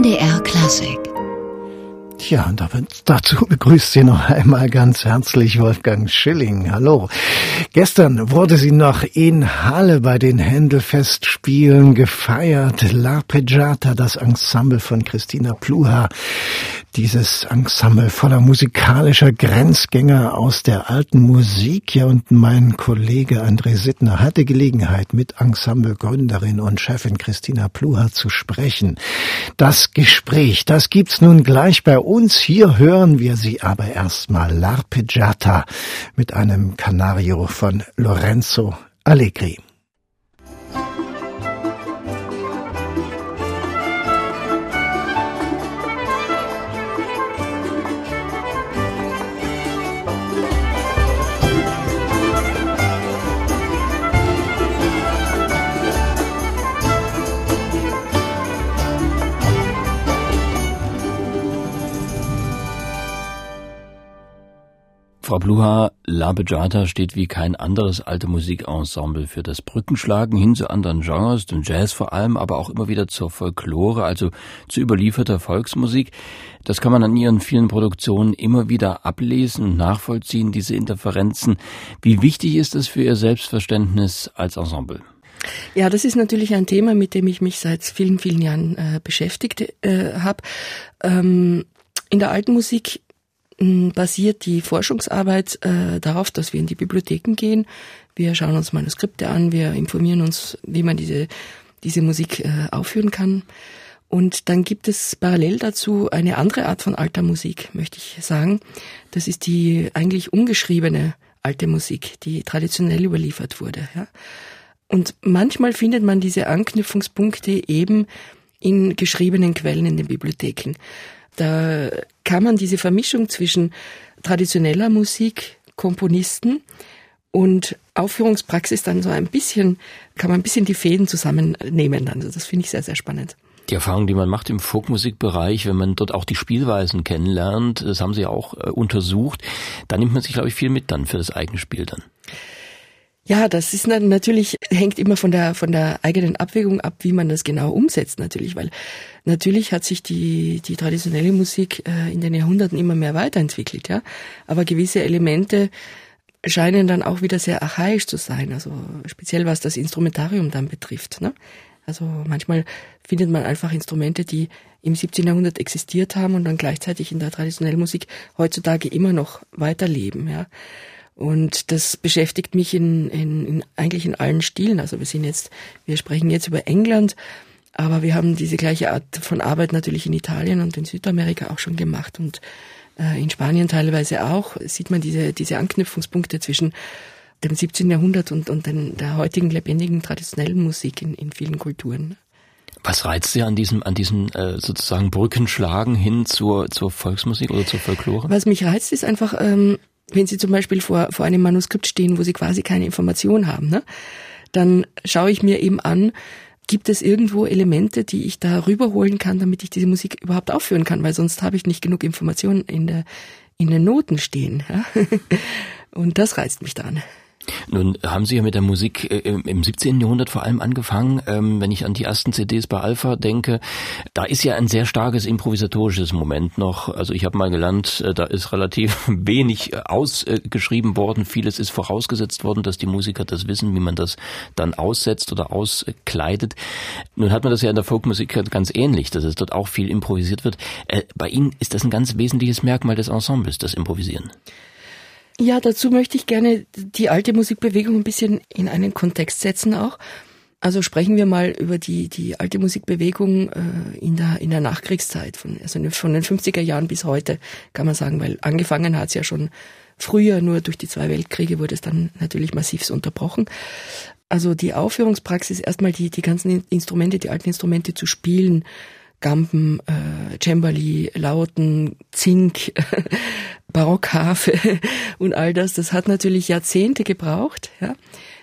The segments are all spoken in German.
MDR Klassik ja, und dazu begrüßt Sie noch einmal ganz herzlich Wolfgang Schilling. Hallo. Gestern wurde sie noch in Halle bei den Händelfestspielen gefeiert. L'Arpeggiata, das Ensemble von Christina Pluha. Dieses Ensemble voller musikalischer Grenzgänger aus der alten Musik. Ja, und mein Kollege André Sittner hatte Gelegenheit, mit Ensemblegründerin und Chefin Christina Pluha zu sprechen. Das Gespräch, das gibt's nun gleich bei uns. Hier hören wir sie aber erstmal L'Arpeggiata mit einem Canario von Lorenzo Allegri. Frau Bluha, La Bejata steht wie kein anderes alte Musikensemble für das Brückenschlagen hin zu anderen Genres, dem Jazz vor allem, aber auch immer wieder zur Folklore, also zu überlieferter Volksmusik. Das kann man an ihren vielen Produktionen immer wieder ablesen und nachvollziehen, diese Interferenzen. Wie wichtig ist es für Ihr Selbstverständnis als Ensemble? Ja, das ist natürlich ein Thema, mit dem ich mich seit vielen, vielen Jahren äh, beschäftigt äh, habe. Ähm, in der alten Musik basiert die Forschungsarbeit äh, darauf, dass wir in die Bibliotheken gehen. Wir schauen uns Manuskripte an, wir informieren uns, wie man diese, diese Musik äh, aufführen kann. Und dann gibt es parallel dazu eine andere Art von alter Musik, möchte ich sagen. Das ist die eigentlich ungeschriebene alte Musik, die traditionell überliefert wurde. Ja. Und manchmal findet man diese Anknüpfungspunkte eben in geschriebenen Quellen in den Bibliotheken. Da kann man diese Vermischung zwischen traditioneller Musik, Komponisten und Aufführungspraxis dann so ein bisschen, kann man ein bisschen die Fäden zusammennehmen. Also das finde ich sehr, sehr spannend. Die Erfahrung, die man macht im Folkmusikbereich, wenn man dort auch die Spielweisen kennenlernt, das haben Sie auch äh, untersucht, da nimmt man sich, glaube ich, viel mit dann für das eigene Spiel dann. Ja, das ist natürlich, hängt immer von der, von der eigenen Abwägung ab, wie man das genau umsetzt natürlich, weil natürlich hat sich die, die traditionelle Musik äh, in den Jahrhunderten immer mehr weiterentwickelt, ja. Aber gewisse Elemente scheinen dann auch wieder sehr archaisch zu sein, also speziell was das Instrumentarium dann betrifft, ne. Also manchmal findet man einfach Instrumente, die im 17. Jahrhundert existiert haben und dann gleichzeitig in der traditionellen Musik heutzutage immer noch weiterleben, ja. Und das beschäftigt mich in, in, in, eigentlich in allen Stilen. Also wir sind jetzt, wir sprechen jetzt über England, aber wir haben diese gleiche Art von Arbeit natürlich in Italien und in Südamerika auch schon gemacht und äh, in Spanien teilweise auch. Sieht man diese, diese Anknüpfungspunkte zwischen dem 17. Jahrhundert und, und den, der heutigen lebendigen traditionellen Musik in, in vielen Kulturen. Was reizt Sie an diesem, an diesen äh, sozusagen Brückenschlagen hin zur, zur Volksmusik oder zur Folklore? Was mich reizt, ist einfach, ähm, wenn Sie zum Beispiel vor, vor einem Manuskript stehen, wo Sie quasi keine Information haben, ne, dann schaue ich mir eben an, gibt es irgendwo Elemente, die ich da rüberholen kann, damit ich diese Musik überhaupt aufführen kann, weil sonst habe ich nicht genug Informationen in der in den Noten stehen. Ja? Und das reizt mich daran. Nun haben Sie ja mit der Musik äh, im 17. Jahrhundert vor allem angefangen. Ähm, wenn ich an die ersten CDs bei Alpha denke, da ist ja ein sehr starkes improvisatorisches Moment noch. Also ich habe mal gelernt, äh, da ist relativ wenig äh, ausgeschrieben worden. Vieles ist vorausgesetzt worden, dass die Musiker das wissen, wie man das dann aussetzt oder auskleidet. Nun hat man das ja in der Folkmusik ganz ähnlich, dass es dort auch viel improvisiert wird. Bei Ihnen ist das ein ganz wesentliches Merkmal des Ensembles, das Improvisieren. Ja, dazu möchte ich gerne die alte Musikbewegung ein bisschen in einen Kontext setzen auch. Also sprechen wir mal über die, die alte Musikbewegung äh, in, der, in der Nachkriegszeit, von, also von den 50er Jahren bis heute, kann man sagen, weil angefangen hat es ja schon früher, nur durch die zwei Weltkriege wurde es dann natürlich massiv unterbrochen. Also die Aufführungspraxis, erstmal die, die ganzen Instrumente, die alten Instrumente zu spielen, Gampen, äh, Cembali, Lauten, Zink, Barockharfe und all das, das hat natürlich Jahrzehnte gebraucht, ja,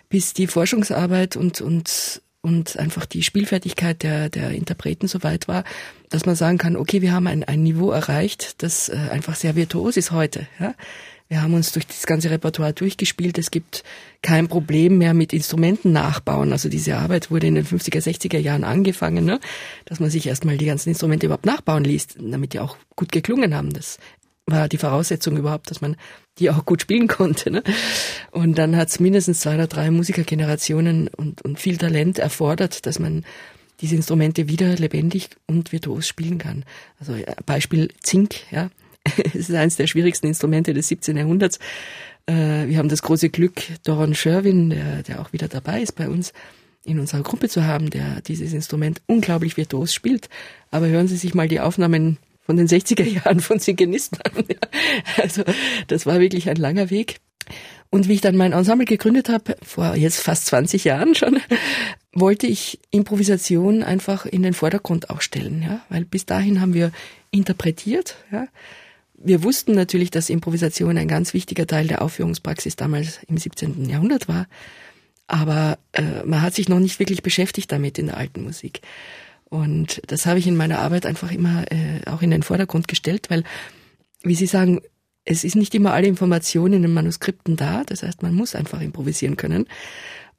bis die Forschungsarbeit und, und, und einfach die Spielfertigkeit der, der Interpreten so weit war, dass man sagen kann, okay, wir haben ein, ein Niveau erreicht, das äh, einfach sehr virtuos ist heute. Ja. Wir haben uns durch das ganze Repertoire durchgespielt. Es gibt kein Problem mehr mit Instrumenten nachbauen. Also diese Arbeit wurde in den 50er, 60er Jahren angefangen, ne? dass man sich erstmal die ganzen Instrumente überhaupt nachbauen ließ, damit die auch gut geklungen haben. Das war die Voraussetzung überhaupt, dass man die auch gut spielen konnte. Ne? Und dann hat es mindestens zwei oder drei Musikergenerationen und, und viel Talent erfordert, dass man diese Instrumente wieder lebendig und virtuos spielen kann. Also Beispiel Zink, ja. Es ist eines der schwierigsten Instrumente des 17. Jahrhunderts. Äh, wir haben das große Glück, Doron Sherwin, der, der auch wieder dabei ist bei uns, in unserer Gruppe zu haben, der dieses Instrument unglaublich virtuos spielt. Aber hören Sie sich mal die Aufnahmen von den 60er Jahren von Singenisten an. Also das war wirklich ein langer Weg. Und wie ich dann mein Ensemble gegründet habe, vor jetzt fast 20 Jahren schon, wollte ich Improvisation einfach in den Vordergrund auch stellen, ja, weil bis dahin haben wir interpretiert, ja. Wir wussten natürlich, dass Improvisation ein ganz wichtiger Teil der Aufführungspraxis damals im 17. Jahrhundert war, aber äh, man hat sich noch nicht wirklich beschäftigt damit in der alten Musik. Und das habe ich in meiner Arbeit einfach immer äh, auch in den Vordergrund gestellt, weil, wie Sie sagen, es ist nicht immer alle Informationen in den Manuskripten da. Das heißt, man muss einfach improvisieren können.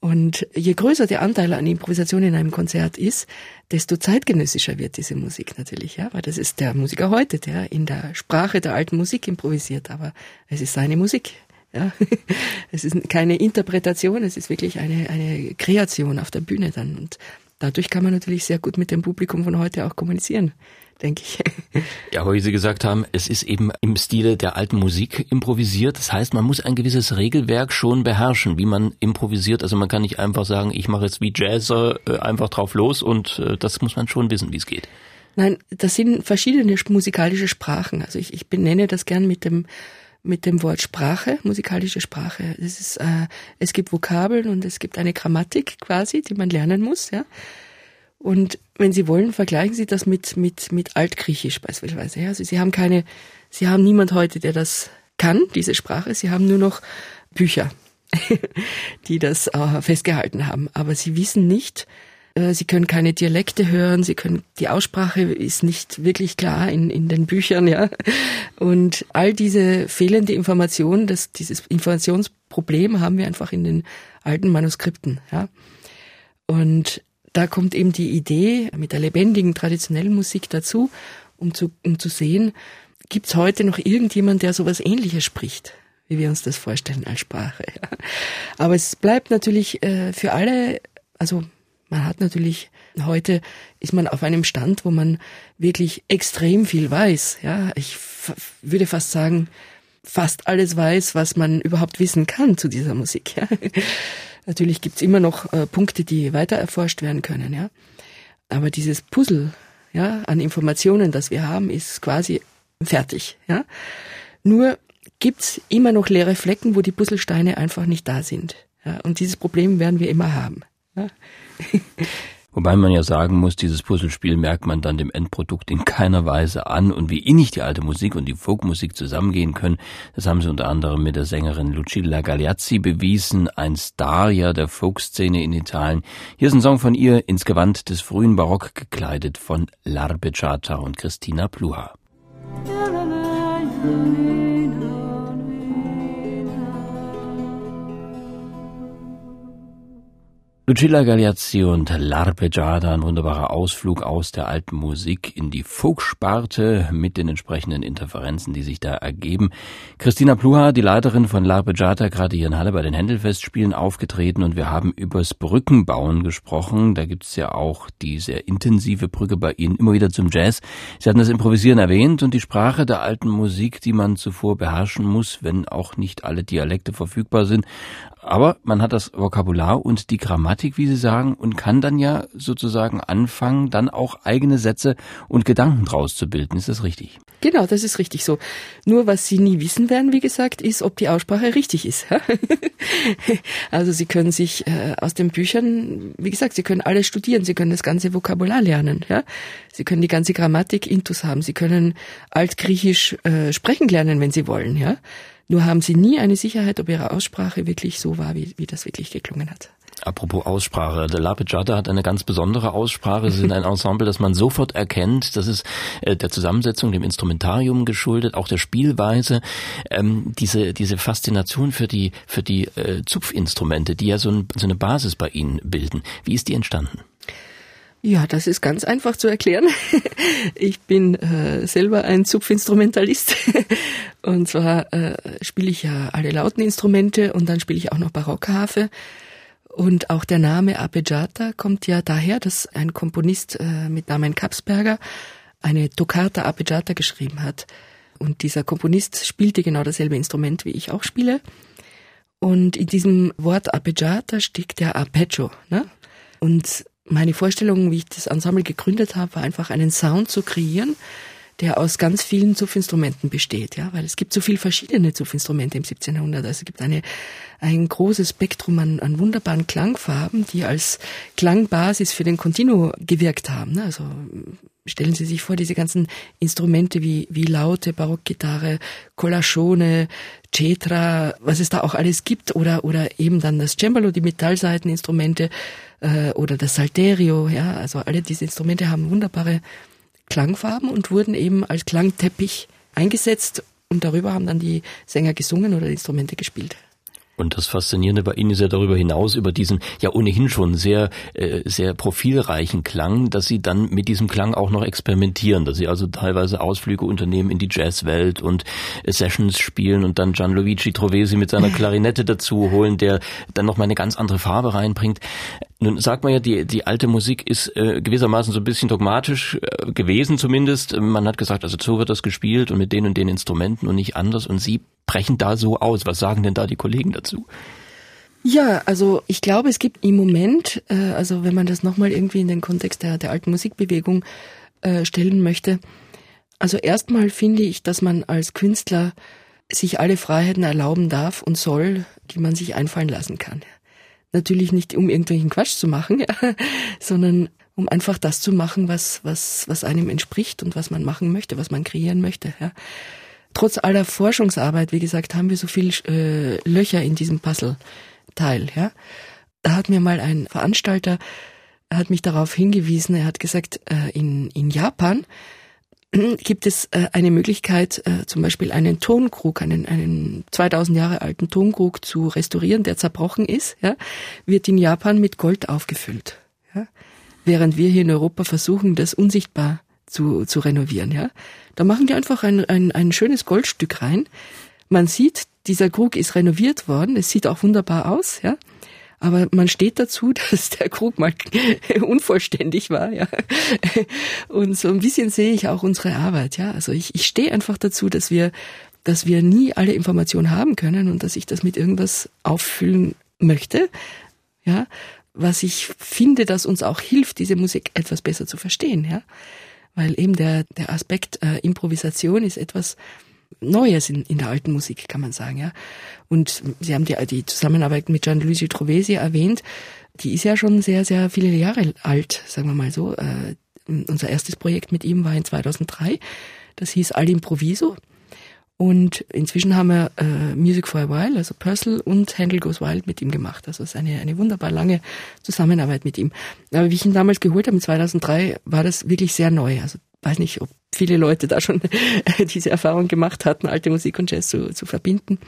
Und je größer der Anteil an Improvisation in einem Konzert ist, desto zeitgenössischer wird diese Musik natürlich, ja, weil das ist der Musiker heute, der in der Sprache der alten Musik improvisiert, aber es ist seine Musik. Ja, es ist keine Interpretation, es ist wirklich eine, eine Kreation auf der Bühne dann. Und dadurch kann man natürlich sehr gut mit dem Publikum von heute auch kommunizieren denke ich. Ja, weil Sie gesagt haben, es ist eben im Stile der alten Musik improvisiert. Das heißt, man muss ein gewisses Regelwerk schon beherrschen, wie man improvisiert. Also man kann nicht einfach sagen, ich mache jetzt wie Jazzer äh, einfach drauf los und äh, das muss man schon wissen, wie es geht. Nein, das sind verschiedene musikalische Sprachen. Also ich, ich benenne das gern mit dem mit dem Wort Sprache, musikalische Sprache. Es ist, äh, es gibt Vokabeln und es gibt eine Grammatik quasi, die man lernen muss, ja. Und wenn Sie wollen, vergleichen Sie das mit, mit, mit Altgriechisch beispielsweise. Also Sie haben keine, Sie haben niemand heute, der das kann, diese Sprache. Sie haben nur noch Bücher, die das äh, festgehalten haben. Aber Sie wissen nicht, Sie können keine Dialekte hören, Sie können, die Aussprache ist nicht wirklich klar in, in den Büchern, ja. Und all diese fehlende Information, das, dieses Informationsproblem haben wir einfach in den alten Manuskripten, ja. Und da kommt eben die Idee mit der lebendigen traditionellen Musik dazu, um zu, um zu sehen, gibt es heute noch irgendjemand, der sowas ähnliches spricht, wie wir uns das vorstellen als Sprache. Ja. Aber es bleibt natürlich äh, für alle, also man hat natürlich heute ist man auf einem Stand, wo man wirklich extrem viel weiß. Ja, ich würde fast sagen, fast alles weiß, was man überhaupt wissen kann zu dieser Musik. Ja. Natürlich gibt's immer noch äh, Punkte, die weiter erforscht werden können, ja. Aber dieses Puzzle, ja, an Informationen, das wir haben, ist quasi fertig, ja. Nur gibt's immer noch leere Flecken, wo die Puzzlesteine einfach nicht da sind. Ja. Und dieses Problem werden wir immer haben. Ja. Wobei man ja sagen muss, dieses Puzzlespiel merkt man dann dem Endprodukt in keiner Weise an und wie innig die alte Musik und die Folkmusik zusammengehen können, das haben sie unter anderem mit der Sängerin Lucilla Gagliazzi bewiesen, ein Star ja der Folkszene in Italien. Hier ist ein Song von ihr ins Gewand des frühen Barock gekleidet von L'Arpeggiata und Christina Pluha. Lucilla Gagliazzi und L'Arpeggiata, ein wunderbarer Ausflug aus der alten Musik in die Folksparte mit den entsprechenden Interferenzen, die sich da ergeben. Christina Pluha, die Leiterin von L'Arpeggiata, gerade hier in Halle bei den Händelfestspielen aufgetreten und wir haben übers Brückenbauen gesprochen. Da gibt's ja auch die sehr intensive Brücke bei Ihnen immer wieder zum Jazz. Sie hatten das Improvisieren erwähnt und die Sprache der alten Musik, die man zuvor beherrschen muss, wenn auch nicht alle Dialekte verfügbar sind. Aber man hat das Vokabular und die Grammatik, wie Sie sagen, und kann dann ja sozusagen anfangen, dann auch eigene Sätze und Gedanken draus zu bilden. Ist das richtig? Genau, das ist richtig so. Nur was Sie nie wissen werden, wie gesagt, ist, ob die Aussprache richtig ist. also Sie können sich äh, aus den Büchern, wie gesagt, Sie können alles studieren, Sie können das ganze Vokabular lernen. Ja? Sie können die ganze Grammatik intus haben, Sie können Altgriechisch äh, sprechen lernen, wenn Sie wollen. Ja? Nur haben sie nie eine Sicherheit, ob ihre Aussprache wirklich so war, wie, wie das wirklich geklungen hat. Apropos Aussprache, der La Pejada hat eine ganz besondere Aussprache. Sie sind ein Ensemble, das man sofort erkennt. Das ist äh, der Zusammensetzung, dem Instrumentarium geschuldet, auch der Spielweise. Ähm, diese, diese Faszination für die, für die äh, Zupfinstrumente, die ja so, ein, so eine Basis bei Ihnen bilden. Wie ist die entstanden? Ja, das ist ganz einfach zu erklären. Ich bin äh, selber ein Zupfinstrumentalist und zwar äh, spiele ich ja alle lauten Instrumente und dann spiele ich auch noch Barockharfe. Und auch der Name Abejata kommt ja daher, dass ein Komponist äh, mit Namen Kapsberger eine Toccata Abejata geschrieben hat. Und dieser Komponist spielte genau dasselbe Instrument, wie ich auch spiele. Und in diesem Wort Abejata steckt der Arpeggio. Ne? Und meine Vorstellung, wie ich das Ensemble gegründet habe, war einfach einen Sound zu kreieren, der aus ganz vielen Zupfinstrumenten besteht, ja, weil es gibt so viele verschiedene Zupfinstrumente im 17. Jahrhundert. Also es gibt eine, ein großes Spektrum an, an wunderbaren Klangfarben, die als Klangbasis für den Continuo gewirkt haben. Ne? Also stellen Sie sich vor, diese ganzen Instrumente wie, wie Laute, Barockgitarre, Collachone, Cetra, was es da auch alles gibt, oder, oder eben dann das Cembalo, die Metallseiteninstrumente, äh, oder das Salterio, ja, also alle diese Instrumente haben wunderbare Klangfarben und wurden eben als Klangteppich eingesetzt und darüber haben dann die Sänger gesungen oder Instrumente gespielt. Und das Faszinierende bei Ihnen ist ja darüber hinaus, über diesen ja ohnehin schon sehr, äh, sehr profilreichen Klang, dass Sie dann mit diesem Klang auch noch experimentieren, dass Sie also teilweise Ausflüge unternehmen in die Jazzwelt und äh, Sessions spielen und dann Gianluigi Trovesi mit seiner Klarinette dazu holen, der dann noch mal eine ganz andere Farbe reinbringt. Nun sagt man ja, die, die alte Musik ist äh, gewissermaßen so ein bisschen dogmatisch äh, gewesen zumindest. Man hat gesagt, also so wird das gespielt und mit den und den Instrumenten und nicht anders. Und Sie brechen da so aus. Was sagen denn da die Kollegen dazu? Ja, also ich glaube, es gibt im Moment, äh, also wenn man das nochmal irgendwie in den Kontext der, der alten Musikbewegung äh, stellen möchte, also erstmal finde ich, dass man als Künstler sich alle Freiheiten erlauben darf und soll, die man sich einfallen lassen kann. Natürlich nicht, um irgendwelchen Quatsch zu machen, ja, sondern um einfach das zu machen, was, was, was einem entspricht und was man machen möchte, was man kreieren möchte. Ja trotz aller Forschungsarbeit, wie gesagt, haben wir so viel äh, Löcher in diesem Puzzleteil. Ja, da hat mir mal ein Veranstalter er hat mich darauf hingewiesen. Er hat gesagt, äh, in in Japan gibt es äh, eine Möglichkeit, äh, zum Beispiel einen Tonkrug, einen, einen 2000 Jahre alten Tonkrug zu restaurieren, der zerbrochen ist, ja, wird in Japan mit Gold aufgefüllt. Ja, während wir hier in Europa versuchen, das unsichtbar zu, zu renovieren. Ja, da machen die einfach ein, ein, ein schönes Goldstück rein. Man sieht, dieser Krug ist renoviert worden. Es sieht auch wunderbar aus. Ja, aber man steht dazu, dass der Krug mal unvollständig war, ja. Und so ein bisschen sehe ich auch unsere Arbeit, ja. Also ich, ich stehe einfach dazu, dass wir, dass wir nie alle Informationen haben können und dass ich das mit irgendwas auffüllen möchte, ja. Was ich finde, dass uns auch hilft, diese Musik etwas besser zu verstehen, ja weil eben der, der Aspekt äh, Improvisation ist etwas Neues in, in der alten Musik, kann man sagen, ja. Und Sie haben die, die Zusammenarbeit mit Gianluigi Trovesi erwähnt, die ist ja schon sehr, sehr viele Jahre alt, sagen wir mal so. Äh, unser erstes Projekt mit ihm war in 2003. Das hieß Al Improviso. Und inzwischen haben wir äh, Music for a While, also Purcell und Handel Goes Wild mit ihm gemacht. Also es ist eine, eine wunderbar lange Zusammenarbeit mit ihm. Aber wie ich ihn damals geholt habe, in 2003, war das wirklich sehr neu. Also weiß nicht, ob viele Leute da schon diese Erfahrung gemacht hatten, alte Musik und Jazz zu, zu verbinden.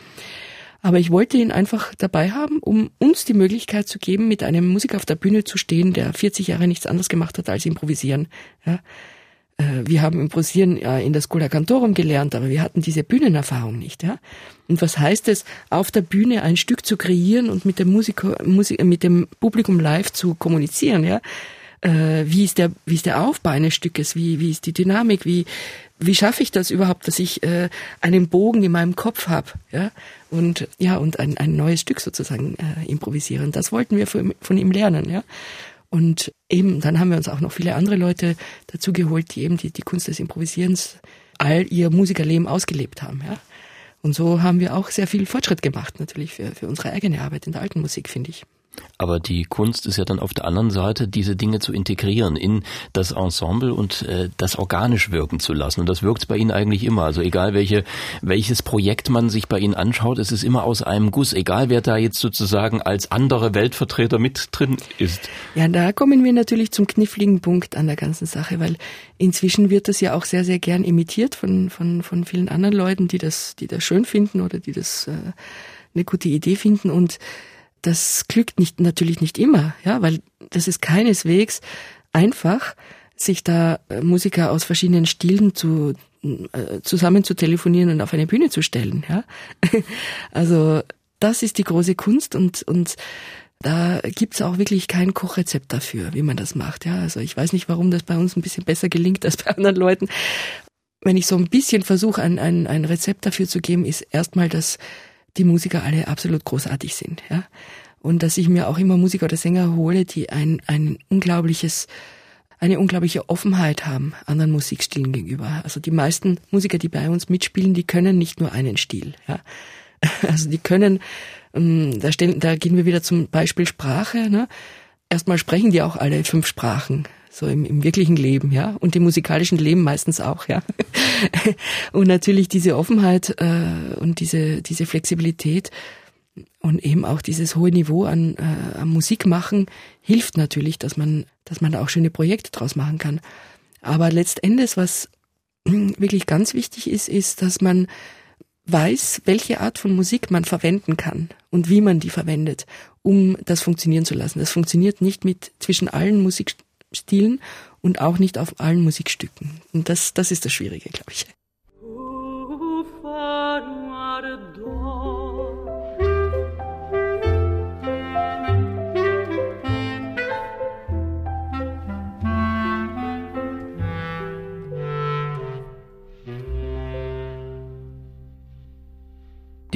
Aber ich wollte ihn einfach dabei haben, um uns die Möglichkeit zu geben, mit einem Musiker auf der Bühne zu stehen, der 40 Jahre nichts anderes gemacht hat als improvisieren. Ja, wir haben Improvisieren in der Schola Cantorum gelernt, aber wir hatten diese Bühnenerfahrung nicht, ja. Und was heißt es, auf der Bühne ein Stück zu kreieren und mit dem Musiker, Musik, mit dem Publikum live zu kommunizieren, ja? Äh, wie ist der, wie ist der Aufbau eines Stückes? Wie, wie ist die Dynamik? Wie, wie schaffe ich das überhaupt, dass ich äh, einen Bogen in meinem Kopf habe, ja? Und ja, und ein, ein neues Stück sozusagen äh, improvisieren. Das wollten wir von, von ihm lernen, ja. Und eben, dann haben wir uns auch noch viele andere Leute dazu geholt, die eben die, die Kunst des Improvisierens all ihr Musikerleben ausgelebt haben. Ja? Und so haben wir auch sehr viel Fortschritt gemacht, natürlich für, für unsere eigene Arbeit in der alten Musik, finde ich. Aber die Kunst ist ja dann auf der anderen Seite, diese Dinge zu integrieren in das Ensemble und äh, das organisch wirken zu lassen. Und das wirkt bei Ihnen eigentlich immer. Also egal welche, welches Projekt man sich bei Ihnen anschaut, es ist immer aus einem Guss. Egal wer da jetzt sozusagen als andere Weltvertreter mit drin ist. Ja, da kommen wir natürlich zum kniffligen Punkt an der ganzen Sache, weil inzwischen wird das ja auch sehr, sehr gern imitiert von, von, von vielen anderen Leuten, die das, die das schön finden oder die das äh, eine gute Idee finden und das glückt nicht, natürlich nicht immer, ja, weil das ist keineswegs einfach, sich da äh, Musiker aus verschiedenen Stilen zu, äh, zusammen zu telefonieren und auf eine Bühne zu stellen, ja. Also, das ist die große Kunst und, und da gibt's auch wirklich kein Kochrezept dafür, wie man das macht. Ja, also ich weiß nicht, warum das bei uns ein bisschen besser gelingt als bei anderen Leuten. Wenn ich so ein bisschen versuche, ein, ein, ein Rezept dafür zu geben, ist erstmal, dass die Musiker alle absolut großartig sind, ja. Und dass ich mir auch immer Musiker oder Sänger hole, die ein, ein unglaubliches, eine unglaubliche Offenheit haben anderen Musikstilen gegenüber. Also die meisten Musiker, die bei uns mitspielen, die können nicht nur einen Stil, ja. Also die können, ähm, da, stellen, da gehen wir wieder zum Beispiel Sprache, ne. Erstmal sprechen die auch alle fünf Sprachen so im, im wirklichen Leben, ja, und im musikalischen Leben meistens auch, ja. und natürlich diese Offenheit äh, und diese diese Flexibilität und eben auch dieses hohe Niveau an, äh, an Musik machen hilft natürlich, dass man dass man da auch schöne Projekte draus machen kann. Aber letztendlich, was wirklich ganz wichtig ist, ist, dass man weiß, welche Art von Musik man verwenden kann und wie man die verwendet, um das funktionieren zu lassen. Das funktioniert nicht mit zwischen allen Musik Stilen und auch nicht auf allen Musikstücken. Und das, das ist das Schwierige, glaube ich.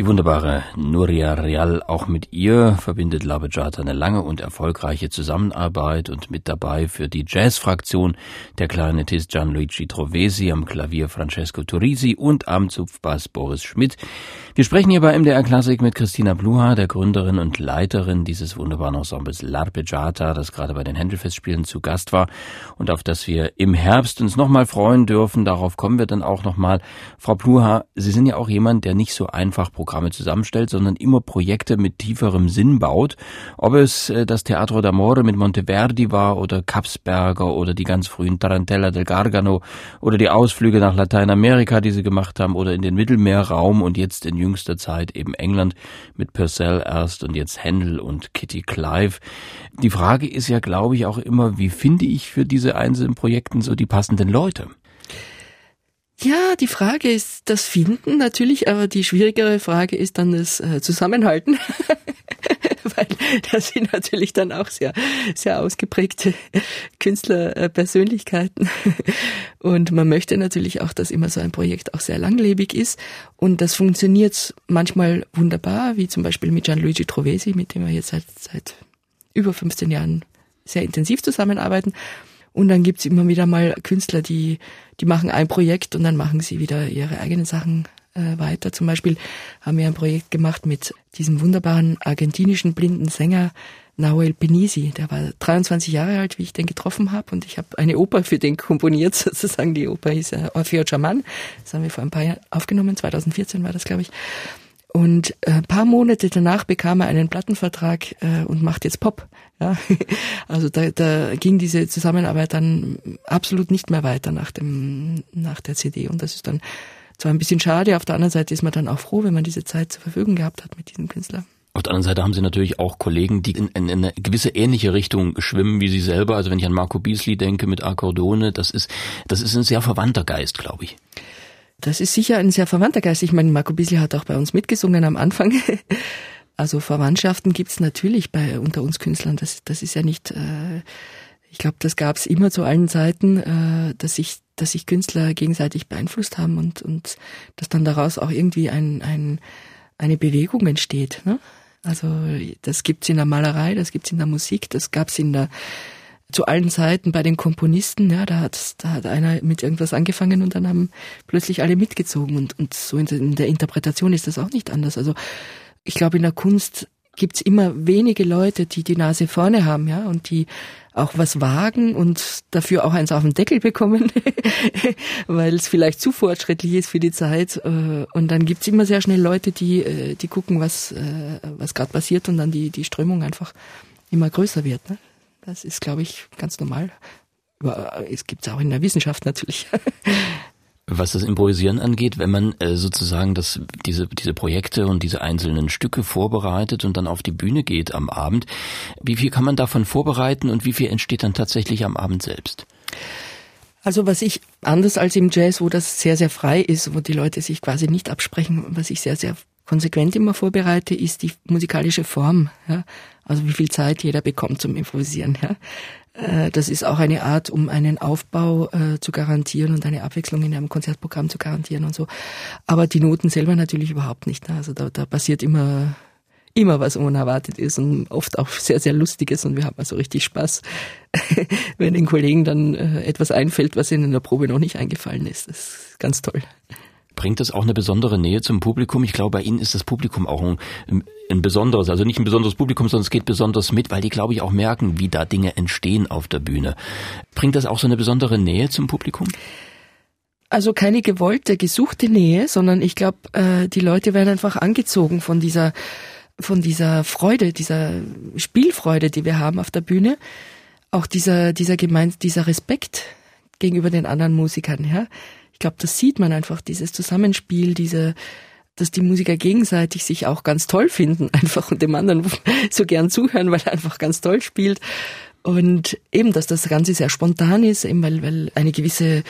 Die wunderbare Nuria Real, auch mit ihr verbindet La Bejata eine lange und erfolgreiche Zusammenarbeit und mit dabei für die Jazzfraktion der Klarinettist Gianluigi Trovesi, am Klavier Francesco Turisi und am Zupfbass Boris Schmidt. Wir sprechen hier bei MDR Klassik mit Christina Bluha, der Gründerin und Leiterin dieses wunderbaren Ensembles L'Arpeggiata, das gerade bei den Händelfestspielen zu Gast war und auf das wir im Herbst uns nochmal freuen dürfen. Darauf kommen wir dann auch nochmal. Frau Bluha, Sie sind ja auch jemand, der nicht so einfach Programme zusammenstellt, sondern immer Projekte mit tieferem Sinn baut. Ob es äh, das Teatro d'Amore mit Monteverdi war oder Kapsberger oder die ganz frühen Tarantella del Gargano oder die Ausflüge nach Lateinamerika, die sie gemacht haben oder in den Mittelmeerraum und jetzt in jüngster Zeit eben England mit Purcell erst und jetzt Händel und Kitty Clive. Die Frage ist ja, glaube ich, auch immer, wie finde ich für diese einzelnen Projekten so die passenden Leute? Ja, die Frage ist das Finden natürlich, aber die schwierigere Frage ist dann das äh, Zusammenhalten, weil das sind natürlich dann auch sehr, sehr ausgeprägte Künstlerpersönlichkeiten. Und man möchte natürlich auch, dass immer so ein Projekt auch sehr langlebig ist. Und das funktioniert manchmal wunderbar, wie zum Beispiel mit Gianluigi Trovesi, mit dem wir jetzt seit, seit über 15 Jahren sehr intensiv zusammenarbeiten. Und dann gibt's immer wieder mal Künstler, die, die machen ein Projekt und dann machen sie wieder ihre eigenen Sachen äh, weiter. Zum Beispiel haben wir ein Projekt gemacht mit diesem wunderbaren argentinischen blinden Sänger Nahuel Benisi. Der war 23 Jahre alt, wie ich den getroffen habe und ich habe eine Oper für den komponiert, sozusagen. Die Oper hieß äh, Orfeo Chaman. Das haben wir vor ein paar Jahren aufgenommen, 2014 war das, glaube ich. Und äh, paar Monate danach bekam er einen Plattenvertrag äh, und macht jetzt Pop. Ja? Also da, da ging diese Zusammenarbeit dann absolut nicht mehr weiter nach dem nach der CD. Und das ist dann zwar ein bisschen schade, auf der anderen Seite ist man dann auch froh, wenn man diese Zeit zur Verfügung gehabt hat mit diesem Künstler. Auf der anderen Seite haben Sie natürlich auch Kollegen, die in, in, in eine gewisse ähnliche Richtung schwimmen wie Sie selber. Also wenn ich an Marco Beasley denke mit Akkordone, das ist, das ist ein sehr verwandter Geist, glaube ich. Das ist sicher ein sehr verwandter Geist. Ich meine, Marco Bisli hat auch bei uns mitgesungen am Anfang. Also Verwandtschaften gibt's natürlich bei unter uns Künstlern. Das, das ist ja nicht. Äh, ich glaube, das gab's immer zu allen Zeiten, äh, dass sich dass sich Künstler gegenseitig beeinflusst haben und und dass dann daraus auch irgendwie ein, ein eine Bewegung entsteht. Ne? Also das gibt's in der Malerei, das gibt's in der Musik, das gab's in der zu allen Zeiten bei den Komponisten, ja, da hat, da hat einer mit irgendwas angefangen und dann haben plötzlich alle mitgezogen und, und so in, der Interpretation ist das auch nicht anders. Also ich glaube, in der Kunst gibt's immer wenige Leute, die die Nase vorne haben, ja, und die auch was wagen und dafür auch eins auf den Deckel bekommen, weil es vielleicht zu fortschrittlich ist für die Zeit. Äh, und dann gibt's immer sehr schnell Leute, die, äh, die gucken, was, äh, was gerade passiert und dann die, die Strömung einfach immer größer wird. Ne? Das ist, glaube ich, ganz normal. Es gibt es auch in der Wissenschaft natürlich. Was das Improvisieren angeht, wenn man äh, sozusagen das, diese, diese Projekte und diese einzelnen Stücke vorbereitet und dann auf die Bühne geht am Abend, wie viel kann man davon vorbereiten und wie viel entsteht dann tatsächlich am Abend selbst? Also was ich anders als im Jazz, wo das sehr, sehr frei ist, wo die Leute sich quasi nicht absprechen, was ich sehr, sehr konsequent immer vorbereite, ist die musikalische Form. Ja? Also wie viel Zeit jeder bekommt zum Improvisieren. Ja? Äh, das ist auch eine Art, um einen Aufbau äh, zu garantieren und eine Abwechslung in einem Konzertprogramm zu garantieren und so. Aber die Noten selber natürlich überhaupt nicht. Ne? Also da, da passiert immer immer was unerwartet ist und oft auch sehr, sehr Lustiges und wir haben also richtig Spaß, wenn den Kollegen dann äh, etwas einfällt, was ihnen in der Probe noch nicht eingefallen ist. Das ist ganz toll. Bringt das auch eine besondere Nähe zum Publikum? Ich glaube, bei Ihnen ist das Publikum auch ein, ein besonderes, also nicht ein besonderes Publikum, sondern es geht besonders mit, weil die, glaube ich, auch merken, wie da Dinge entstehen auf der Bühne. Bringt das auch so eine besondere Nähe zum Publikum? Also keine gewollte, gesuchte Nähe, sondern ich glaube, äh, die Leute werden einfach angezogen von dieser, von dieser Freude, dieser Spielfreude, die wir haben auf der Bühne. Auch dieser, dieser gemeint, dieser Respekt gegenüber den anderen Musikern, ja ich glaube, das sieht man einfach, dieses Zusammenspiel, diese, dass die Musiker gegenseitig sich auch ganz toll finden, einfach und dem anderen so gern zuhören, weil er einfach ganz toll spielt. Und eben, dass das Ganze sehr spontan ist, eben weil, weil eine gewisse,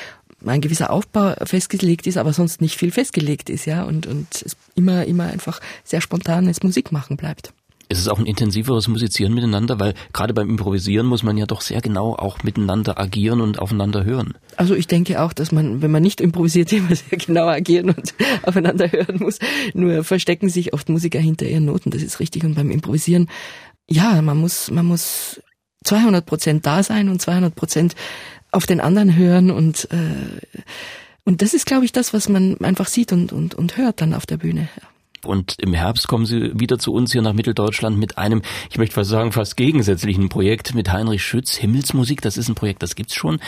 ein gewisser Aufbau festgelegt ist, aber sonst nicht viel festgelegt ist, ja, und, und es immer, immer einfach sehr spontanes Musikmachen bleibt. Ist es auch ein intensiveres Musizieren miteinander, weil gerade beim Improvisieren muss man ja doch sehr genau auch miteinander agieren und aufeinander hören. Also ich denke auch, dass man, wenn man nicht improvisiert, immer sehr genau agieren und aufeinander hören muss. Nur verstecken sich oft Musiker hinter ihren Noten, das ist richtig. Und beim Improvisieren, ja, man muss, man muss 200 Prozent da sein und 200 Prozent auf den anderen hören und äh, und das ist, glaube ich, das, was man einfach sieht und und und hört dann auf der Bühne. Ja. Und im Herbst kommen Sie wieder zu uns hier nach Mitteldeutschland mit einem, ich möchte fast sagen, fast gegensätzlichen Projekt mit Heinrich Schütz, Himmelsmusik. Das ist ein Projekt, das gibt's schon.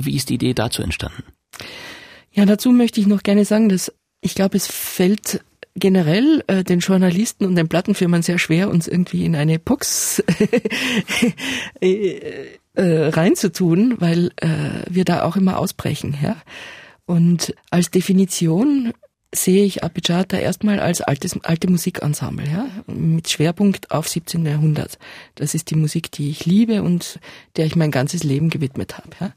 Wie ist die Idee dazu entstanden? Ja, dazu möchte ich noch gerne sagen, dass ich glaube, es fällt generell äh, den Journalisten und den Plattenfirmen sehr schwer, uns irgendwie in eine Box äh, äh, reinzutun, weil äh, wir da auch immer ausbrechen. Ja? Und als Definition sehe ich Abijata erstmal als altes, alte Musikensemble, ja, mit Schwerpunkt auf 17. Jahrhundert. Das ist die Musik, die ich liebe und der ich mein ganzes Leben gewidmet habe, ja.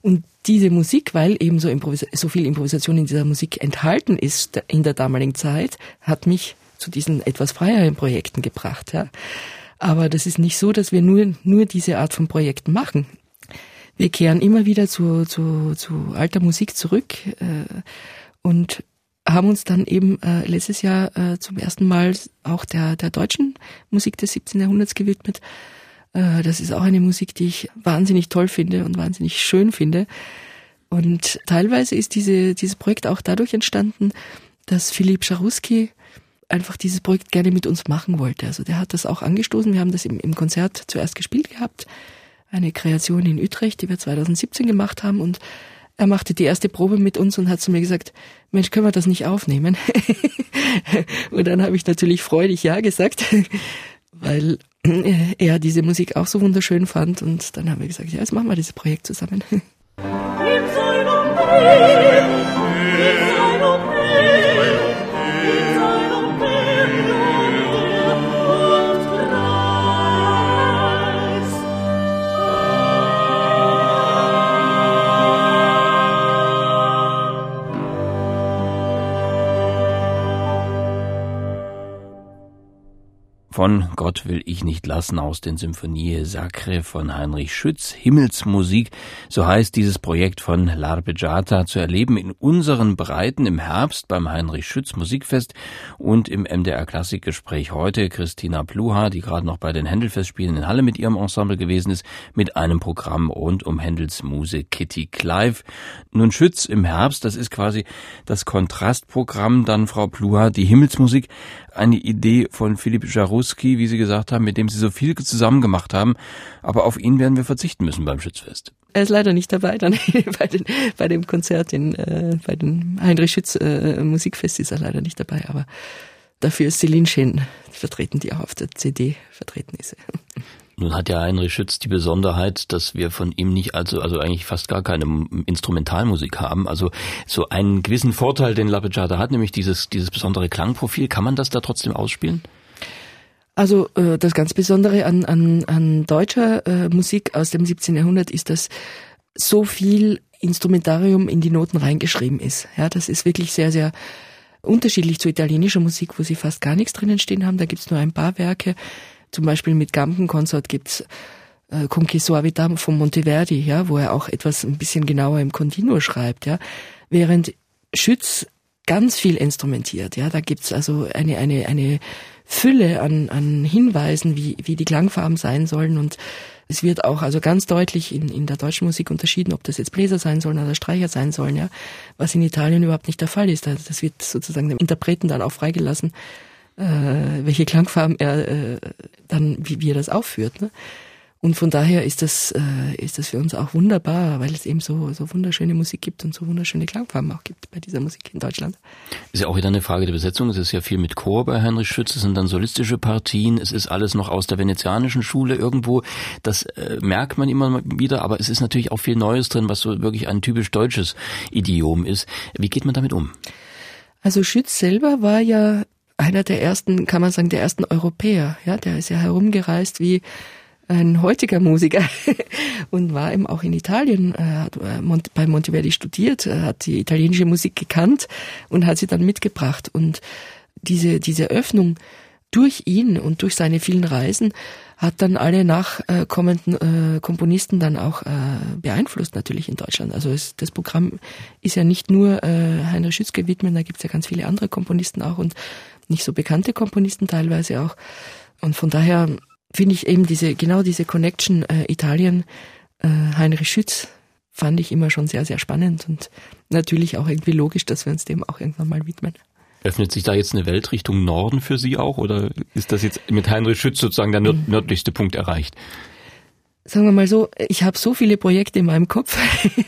Und diese Musik, weil eben so, so viel Improvisation in dieser Musik enthalten ist in der damaligen Zeit, hat mich zu diesen etwas freieren Projekten gebracht, ja. Aber das ist nicht so, dass wir nur, nur diese Art von Projekten machen. Wir kehren immer wieder zu, zu, zu alter Musik zurück äh, und haben uns dann eben äh, letztes Jahr äh, zum ersten Mal auch der, der deutschen Musik des 17. Jahrhunderts gewidmet. Äh, das ist auch eine Musik, die ich wahnsinnig toll finde und wahnsinnig schön finde. Und teilweise ist diese, dieses Projekt auch dadurch entstanden, dass Philipp Scharuski einfach dieses Projekt gerne mit uns machen wollte. Also der hat das auch angestoßen. Wir haben das im, im Konzert zuerst gespielt gehabt. Eine Kreation in Utrecht, die wir 2017 gemacht haben und er machte die erste Probe mit uns und hat zu mir gesagt, Mensch, können wir das nicht aufnehmen? und dann habe ich natürlich freudig Ja gesagt, weil er diese Musik auch so wunderschön fand. Und dann haben wir gesagt, ja, jetzt machen wir dieses Projekt zusammen. von Gott will ich nicht lassen aus den Symphonie Sacre von Heinrich Schütz, Himmelsmusik, so heißt dieses Projekt von L'Arpeggiata, zu erleben in unseren Breiten im Herbst beim Heinrich Schütz Musikfest und im MDR Klassikgespräch heute. Christina Pluha, die gerade noch bei den Händelfestspielen in Halle mit ihrem Ensemble gewesen ist, mit einem Programm rund um Händels Muse Kitty Clive. Nun Schütz im Herbst, das ist quasi das Kontrastprogramm, dann Frau Pluha, die Himmelsmusik, eine Idee von Philipp Jarus Kowski, wie Sie gesagt haben, mit dem Sie so viel zusammen gemacht haben. Aber auf ihn werden wir verzichten müssen beim Schützfest. Er ist leider nicht dabei dann bei, den, bei dem Konzert in, äh, bei dem Heinrich Schütz äh, Musikfest ist er leider nicht dabei, aber dafür ist Celine Schen vertreten, die auch auf der CD vertreten ist. Nun hat ja Heinrich Schütz die Besonderheit, dass wir von ihm nicht also, also eigentlich fast gar keine Instrumentalmusik haben. Also so einen gewissen Vorteil, den Lapejada hat, nämlich dieses, dieses besondere Klangprofil. Kann man das da trotzdem ausspielen? Also äh, das ganz Besondere an, an, an deutscher äh, Musik aus dem 17. Jahrhundert ist, dass so viel Instrumentarium in die Noten reingeschrieben ist. Ja, das ist wirklich sehr, sehr unterschiedlich zu italienischer Musik, wo sie fast gar nichts drinnen stehen haben. Da gibt's nur ein paar Werke. Zum Beispiel mit Gampenkonsort gibt's äh, Con che von Monteverdi, ja, wo er auch etwas ein bisschen genauer im Continuo schreibt, ja. Während Schütz ganz viel instrumentiert, ja. Da gibt's also eine, eine, eine Fülle an, an Hinweisen, wie, wie die Klangfarben sein sollen und es wird auch also ganz deutlich in, in der deutschen Musik unterschieden, ob das jetzt Bläser sein sollen oder Streicher sein sollen, ja, was in Italien überhaupt nicht der Fall ist. Das wird sozusagen dem Interpreten dann auch freigelassen, äh, welche Klangfarben er äh, dann, wie, wie er das aufführt. Ne? Und von daher ist das, äh, ist das für uns auch wunderbar, weil es eben so, so wunderschöne Musik gibt und so wunderschöne Klangfarben auch gibt bei dieser Musik in Deutschland. Ist ja auch wieder eine Frage der Besetzung. Es ist ja viel mit Chor bei Heinrich Schütz. Es sind dann solistische Partien. Es ist alles noch aus der venezianischen Schule irgendwo. Das äh, merkt man immer wieder. Aber es ist natürlich auch viel Neues drin, was so wirklich ein typisch deutsches Idiom ist. Wie geht man damit um? Also Schütz selber war ja einer der ersten, kann man sagen, der ersten Europäer. Ja, der ist ja herumgereist wie ein heutiger Musiker und war eben auch in Italien, hat äh, bei Monteverdi studiert, hat die italienische Musik gekannt und hat sie dann mitgebracht. Und diese, diese Öffnung durch ihn und durch seine vielen Reisen hat dann alle nachkommenden äh, Komponisten dann auch äh, beeinflusst natürlich in Deutschland. Also es, das Programm ist ja nicht nur äh, Heinrich Schütz gewidmet, da gibt es ja ganz viele andere Komponisten auch und nicht so bekannte Komponisten teilweise auch. Und von daher finde ich eben diese, genau diese Connection äh, Italien, äh, Heinrich Schütz, fand ich immer schon sehr, sehr spannend und natürlich auch irgendwie logisch, dass wir uns dem auch irgendwann mal widmen. Öffnet sich da jetzt eine Welt Richtung Norden für Sie auch oder ist das jetzt mit Heinrich Schütz sozusagen der nördlichste Punkt erreicht? Sagen wir mal so, ich habe so viele Projekte in meinem Kopf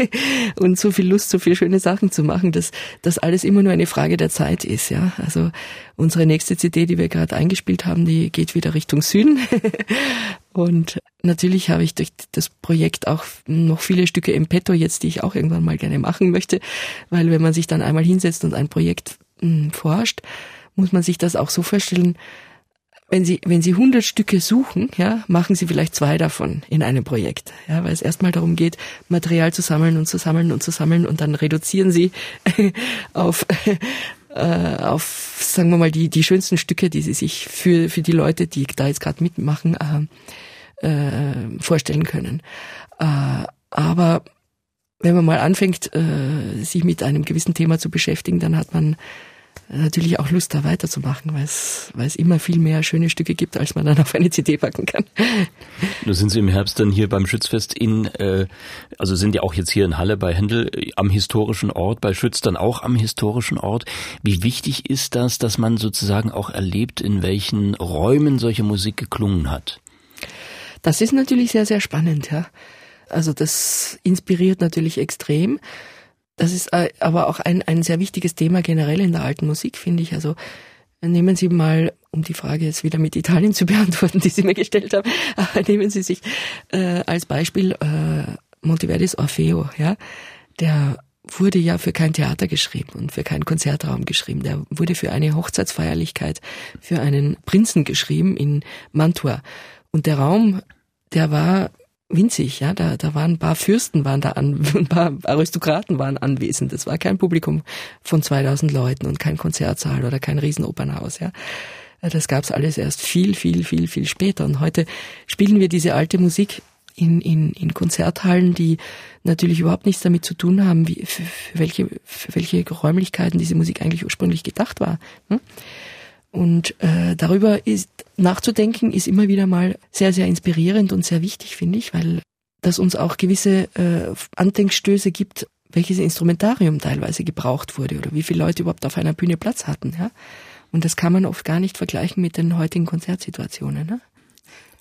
und so viel Lust, so viele schöne Sachen zu machen, dass das alles immer nur eine Frage der Zeit ist. Ja, also unsere nächste CD, die wir gerade eingespielt haben, die geht wieder Richtung Süden und natürlich habe ich durch das Projekt auch noch viele Stücke im Petto jetzt, die ich auch irgendwann mal gerne machen möchte, weil wenn man sich dann einmal hinsetzt und ein Projekt mh, hm, forscht, muss man sich das auch so vorstellen, wenn Sie, wenn Sie 100 Stücke suchen, ja, machen Sie vielleicht zwei davon in einem Projekt, ja, weil es erstmal darum geht, Material zu sammeln und zu sammeln und zu sammeln und dann reduzieren Sie auf, äh, auf, sagen wir mal, die, die schönsten Stücke, die Sie sich für, für die Leute, die da jetzt gerade mitmachen, äh, äh, vorstellen können. Äh, aber wenn man mal anfängt, äh, sich mit einem gewissen Thema zu beschäftigen, dann hat man natürlich auch Lust, da weiterzumachen, weil es, weil es immer viel mehr schöne Stücke gibt, als man dann auf eine CD packen kann. Nun sind Sie im Herbst dann hier beim Schützfest in, äh, also sind ja auch jetzt hier in Halle bei Händel äh, am historischen Ort, bei Schütz dann auch am historischen Ort. Wie wichtig ist das, dass man sozusagen auch erlebt, in welchen Räumen solche Musik geklungen hat? Das ist natürlich sehr, sehr spannend, ja. Also das inspiriert natürlich extrem. Das ist äh, aber auch ein, ein sehr wichtiges Thema generell in der alten Musik, finde ich. Also nehmen Sie mal, um die Frage jetzt wieder mit Italien zu beantworten, die Sie mir gestellt haben, nehmen Sie sich äh, als Beispiel äh, Monteverdis Orfeo, ja, der wurde ja für kein Theater geschrieben und für keinen Konzertraum geschrieben. Der wurde für eine Hochzeitsfeierlichkeit für einen Prinzen geschrieben in Mantua. Und der Raum, der war winzig, ja, da, da waren ein paar Fürsten waren da an, ein paar Aristokraten waren anwesend. Das war kein Publikum von 2000 Leuten und kein Konzertsaal oder kein Riesenopernhaus, ja. Das gab's alles erst viel, viel, viel, viel später. Und heute spielen wir diese alte Musik in, in, in Konzerthallen, die natürlich überhaupt nichts damit zu tun haben, wie, für, für welche, für welche Räumlichkeiten diese Musik eigentlich ursprünglich gedacht war. Hm? Und äh, darüber ist nachzudenken ist immer wieder mal sehr, sehr inspirierend und sehr wichtig, finde ich, weil das uns auch gewisse äh, Andenkstöße gibt, welches Instrumentarium teilweise gebraucht wurde oder wie viele Leute überhaupt auf einer Bühne Platz hatten, ja. Und das kann man oft gar nicht vergleichen mit den heutigen Konzertsituationen. Ne?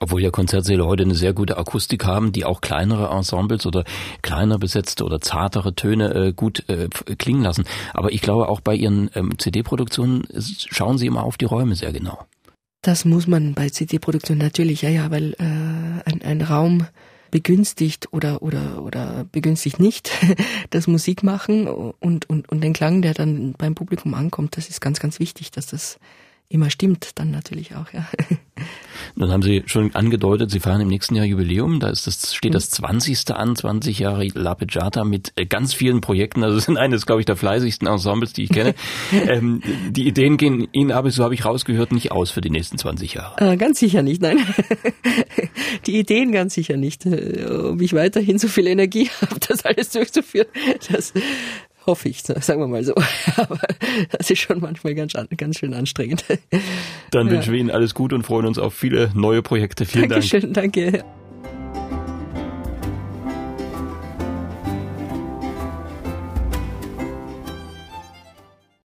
Obwohl ja Konzertsäle heute eine sehr gute Akustik haben, die auch kleinere Ensembles oder kleiner besetzte oder zartere Töne äh, gut äh, klingen lassen. Aber ich glaube, auch bei Ihren ähm, CD-Produktionen schauen Sie immer auf die Räume sehr genau. Das muss man bei CD-Produktionen natürlich, ja, ja, weil äh, ein, ein Raum begünstigt oder oder oder begünstigt nicht das Musikmachen und und und den Klang, der dann beim Publikum ankommt, das ist ganz ganz wichtig, dass das immer stimmt, dann natürlich auch, ja. Nun haben Sie schon angedeutet, Sie feiern im nächsten Jahr Jubiläum. Da ist das, steht das 20. an, 20 Jahre La Peggiata mit äh, ganz vielen Projekten. Also sind eines, glaube ich, der fleißigsten Ensembles, die ich kenne. ähm, die Ideen gehen Ihnen aber, so habe ich rausgehört, nicht aus für die nächsten 20 Jahre. Äh, ganz sicher nicht, nein. die Ideen ganz sicher nicht. Äh, ob ich weiterhin so viel Energie habe, das alles durchzuführen, das Hoffe ich, sagen wir mal so. Aber das ist schon manchmal ganz, ganz schön anstrengend. Dann ja. wünschen wir Ihnen alles Gute und freuen uns auf viele neue Projekte. Vielen Dankeschön, Dank. Danke.